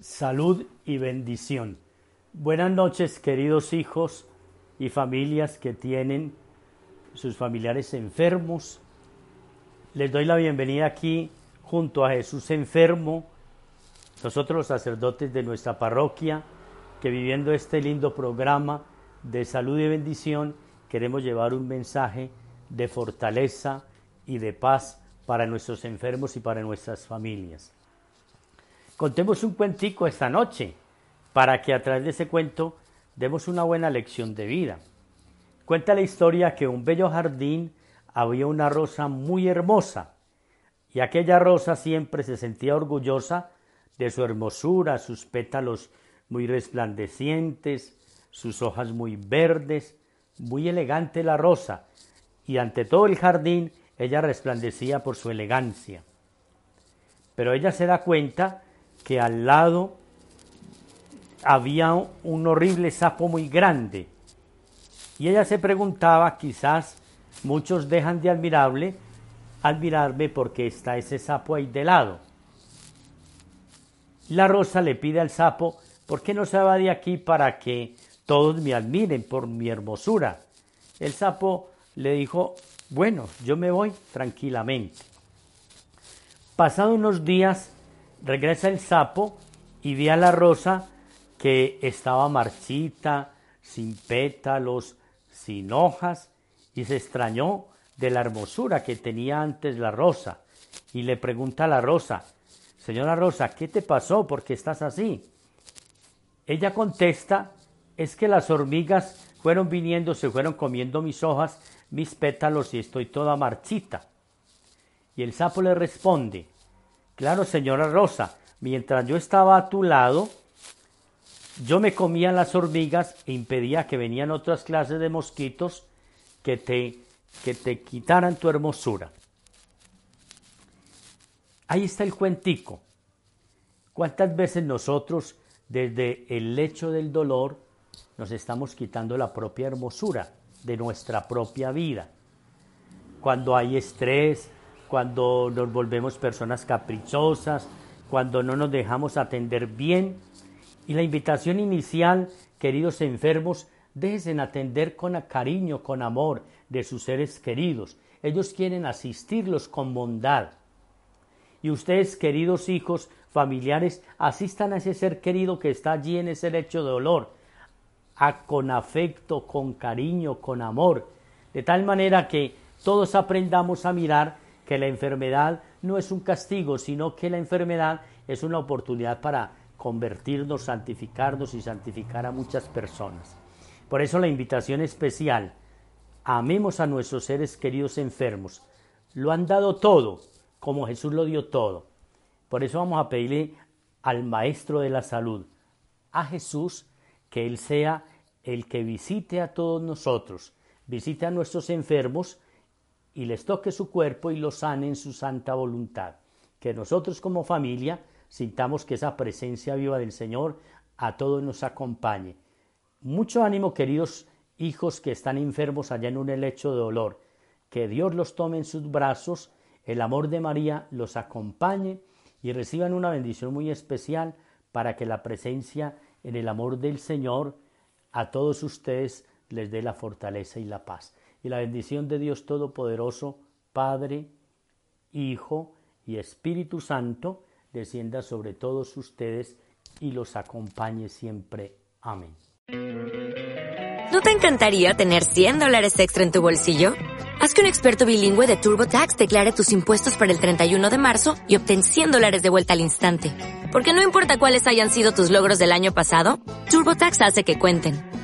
Salud y bendición. Buenas noches, queridos hijos y familias que tienen sus familiares enfermos. Les doy la bienvenida aquí junto a Jesús enfermo, nosotros los sacerdotes de nuestra parroquia, que viviendo este lindo programa de salud y bendición, queremos llevar un mensaje de fortaleza y de paz para nuestros enfermos y para nuestras familias. Contemos un cuentico esta noche para que a través de ese cuento demos una buena lección de vida. Cuenta la historia que en un bello jardín había una rosa muy hermosa y aquella rosa siempre se sentía orgullosa de su hermosura, sus pétalos muy resplandecientes, sus hojas muy verdes muy elegante la rosa, y ante todo el jardín ella resplandecía por su elegancia. Pero ella se da cuenta que al lado había un horrible sapo muy grande, y ella se preguntaba, quizás muchos dejan de admirable, admirarme porque está ese sapo ahí de lado. La rosa le pide al sapo, ¿por qué no se va de aquí para que todos me admiren por mi hermosura. El sapo le dijo, bueno, yo me voy tranquilamente. Pasado unos días, regresa el sapo y ve a la rosa que estaba marchita, sin pétalos, sin hojas, y se extrañó de la hermosura que tenía antes la rosa, y le pregunta a la rosa, Señora Rosa, ¿qué te pasó? ¿Por qué estás así? Ella contesta es que las hormigas fueron viniendo, se fueron comiendo mis hojas, mis pétalos y estoy toda marchita. Y el sapo le responde, claro señora Rosa, mientras yo estaba a tu lado, yo me comía las hormigas e impedía que venían otras clases de mosquitos que te, que te quitaran tu hermosura. Ahí está el cuentico. ¿Cuántas veces nosotros, desde el lecho del dolor, nos estamos quitando la propia hermosura de nuestra propia vida. Cuando hay estrés, cuando nos volvemos personas caprichosas, cuando no nos dejamos atender bien. Y la invitación inicial, queridos enfermos, déjense atender con cariño, con amor de sus seres queridos. Ellos quieren asistirlos con bondad. Y ustedes, queridos hijos, familiares, asistan a ese ser querido que está allí en ese lecho de dolor con afecto, con cariño, con amor, de tal manera que todos aprendamos a mirar que la enfermedad no es un castigo, sino que la enfermedad es una oportunidad para convertirnos, santificarnos y santificar a muchas personas. Por eso la invitación especial, amemos a nuestros seres queridos enfermos. Lo han dado todo, como Jesús lo dio todo. Por eso vamos a pedirle al Maestro de la Salud, a Jesús, que Él sea el que visite a todos nosotros, visite a nuestros enfermos y les toque su cuerpo y los sane en su santa voluntad. Que nosotros como familia sintamos que esa presencia viva del Señor a todos nos acompañe. Mucho ánimo, queridos hijos que están enfermos allá en un helecho de dolor. Que Dios los tome en sus brazos, el amor de María los acompañe y reciban una bendición muy especial para que la presencia en el amor del Señor a todos ustedes les dé la fortaleza y la paz. Y la bendición de Dios Todopoderoso, Padre, Hijo y Espíritu Santo, descienda sobre todos ustedes y los acompañe siempre. Amén. ¿No te encantaría tener 100 dólares extra en tu bolsillo? Haz que un experto bilingüe de TurboTax declare tus impuestos para el 31 de marzo y obtén 100 dólares de vuelta al instante. Porque no importa cuáles hayan sido tus logros del año pasado, TurboTax hace que cuenten.